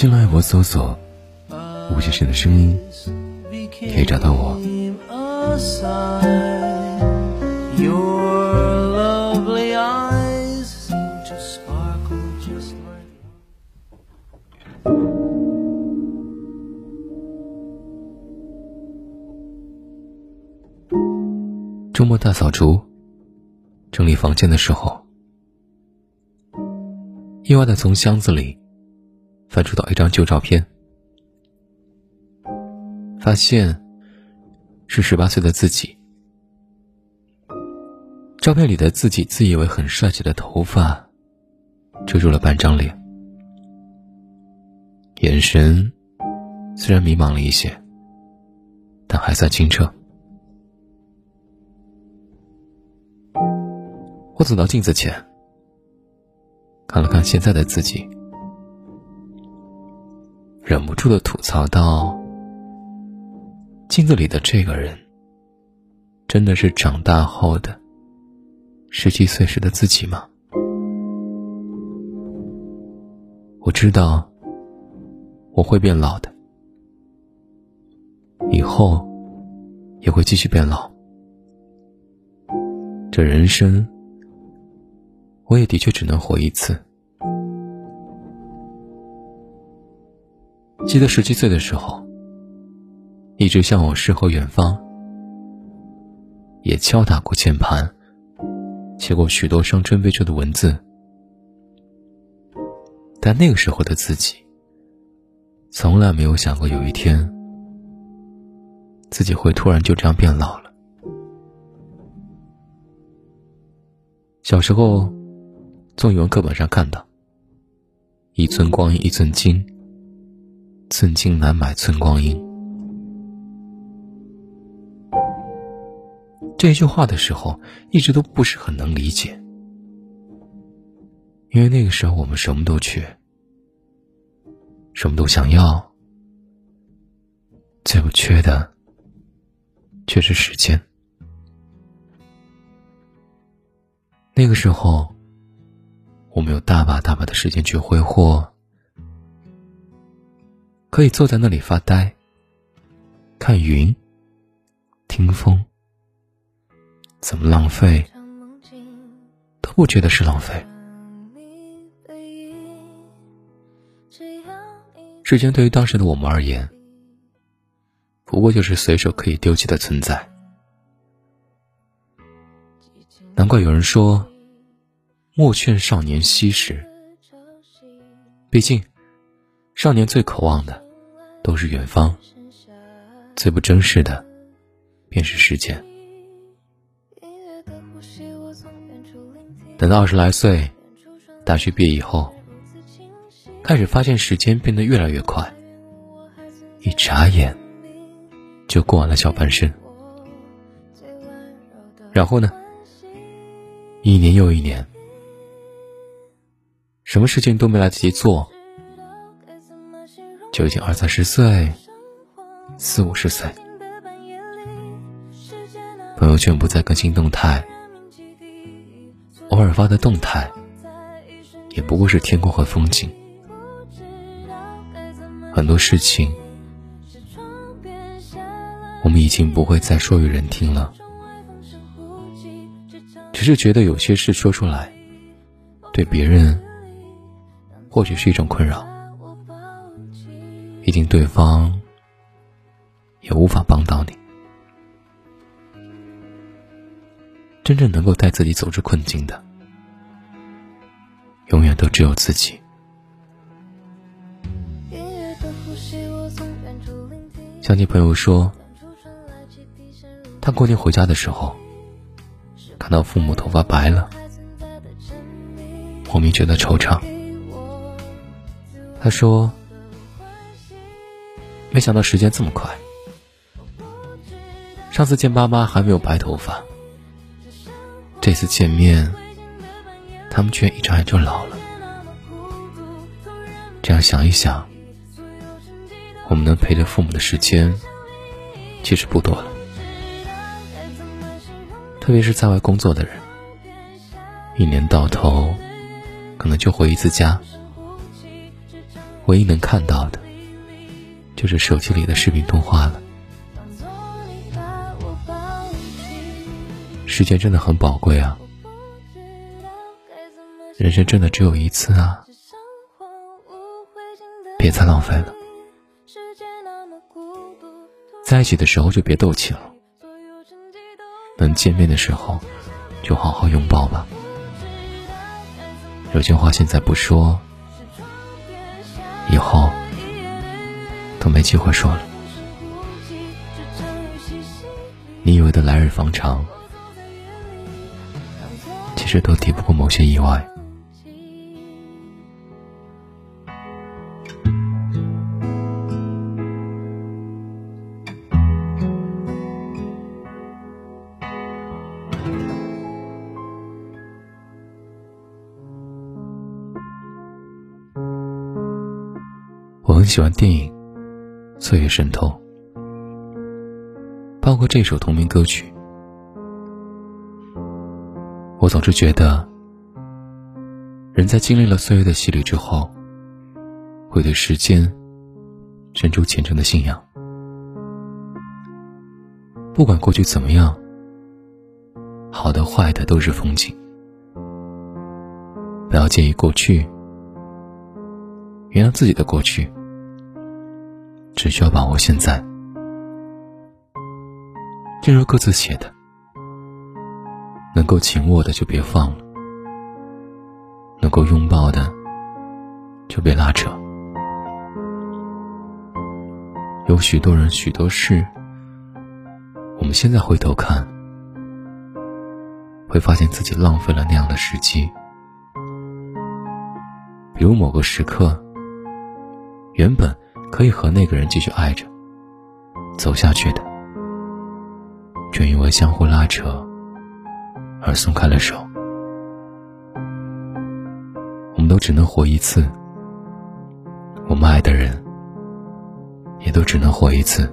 新浪微博搜索“吴先生的声音”，可以找到我。周末大扫除，整理房间的时候，意外的从箱子里。翻出到一张旧照片，发现是十八岁的自己。照片里的自己自以为很帅气的头发，遮住了半张脸，眼神虽然迷茫了一些，但还算清澈。我走到镜子前，看了看现在的自己，忍不住的吐槽道：“镜子里的这个人，真的是长大后的十七岁时的自己吗？”我知道我会变老的，以后也会继续变老。这人生。我也的确只能活一次。记得十七岁的时候，一直向我诗和远方，也敲打过键盘，写过许多伤春悲秋的文字。但那个时候的自己，从来没有想过有一天，自己会突然就这样变老了。小时候。从语文课本上看到：“一寸光阴一寸金，寸金难买寸光阴。”这句话的时候，一直都不是很能理解，因为那个时候我们什么都缺，什么都想要，最不缺的却是时间。那个时候。我们有大把大把的时间去挥霍，可以坐在那里发呆，看云，听风，怎么浪费都不觉得是浪费。时间对于当时的我们而言，不过就是随手可以丢弃的存在。难怪有人说。莫劝少年惜时。毕竟，少年最渴望的都是远方，最不珍视的便是时间。等到二十来岁，大学毕业以后，开始发现时间变得越来越快，一眨眼就过完了小半生。然后呢，一年又一年。什么事情都没来得及做，就已经二三十岁、四五十岁。朋友圈不再更新动态，偶尔发的动态，也不过是天空和风景。很多事情，我们已经不会再说与人听了，只是觉得有些事说出来，对别人。或许是一种困扰，毕竟对方也无法帮到你。真正能够带自己走出困境的，永远都只有自己。想起朋友说，他过年回家的时候，看到父母头发白了，莫名觉得惆怅。他说：“没想到时间这么快。上次见爸妈还没有白头发，这次见面，他们却一眨眼就老了。这样想一想，我们能陪着父母的时间其实不多了。特别是在外工作的人，一年到头可能就回一次家，唯一能看到的，就是手机里的视频通话了。时间真的很宝贵啊，人生真的只有一次啊，别再浪费了。在一起的时候就别斗气了，能见面的时候就好好拥抱吧。有些话现在不说，以后都没机会说了。你以为的来日方长。其实都抵不过某些意外。我很喜欢电影《岁月渗透》，包括这首同名歌曲。我总是觉得，人在经历了岁月的洗礼之后，会对时间生出虔诚的信仰。不管过去怎么样，好的坏的都是风景。不要介意过去，原谅自己的过去，只需要把握现在。正如各自写的。能够紧握的就别放了，能够拥抱的就别拉扯。有许多人、许多事，我们现在回头看，会发现自己浪费了那样的时机。比如某个时刻，原本可以和那个人继续爱着、走下去的，却因为相互拉扯。而松开了手，我们都只能活一次，我们爱的人也都只能活一次。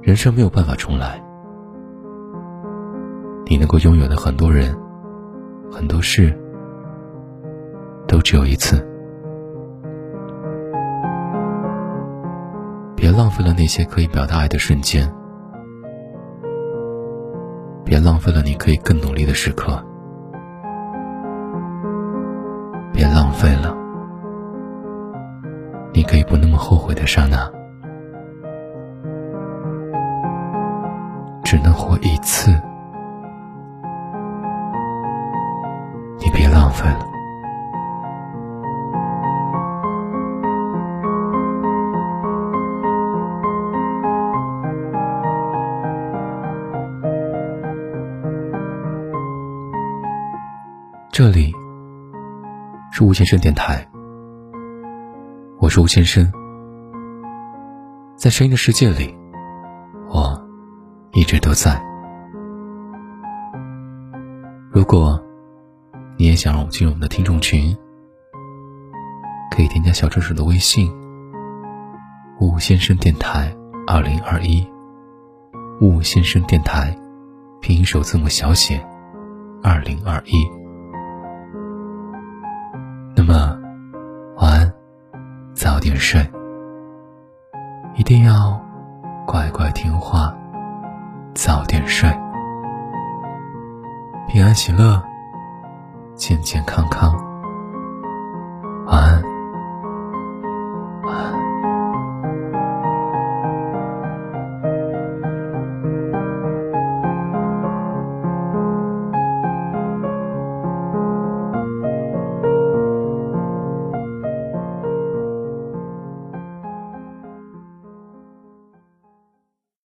人生没有办法重来，你能够拥有的很多人、很多事，都只有一次。别浪费了那些可以表达爱的瞬间。别浪费了你可以更努力的时刻，别浪费了你可以不那么后悔的刹那，只能活一次，你别浪费了。这里是吴先生电台，我是吴先生，在声音的世界里，我一直都在。如果你也想让我进入我们的听众群，可以添加小助手的微信“吴先生电台二零二一”，吴先生电台拼音首字母小写二零二一。那么，晚安，早点睡，一定要乖乖听话，早点睡，平安喜乐，健健康康，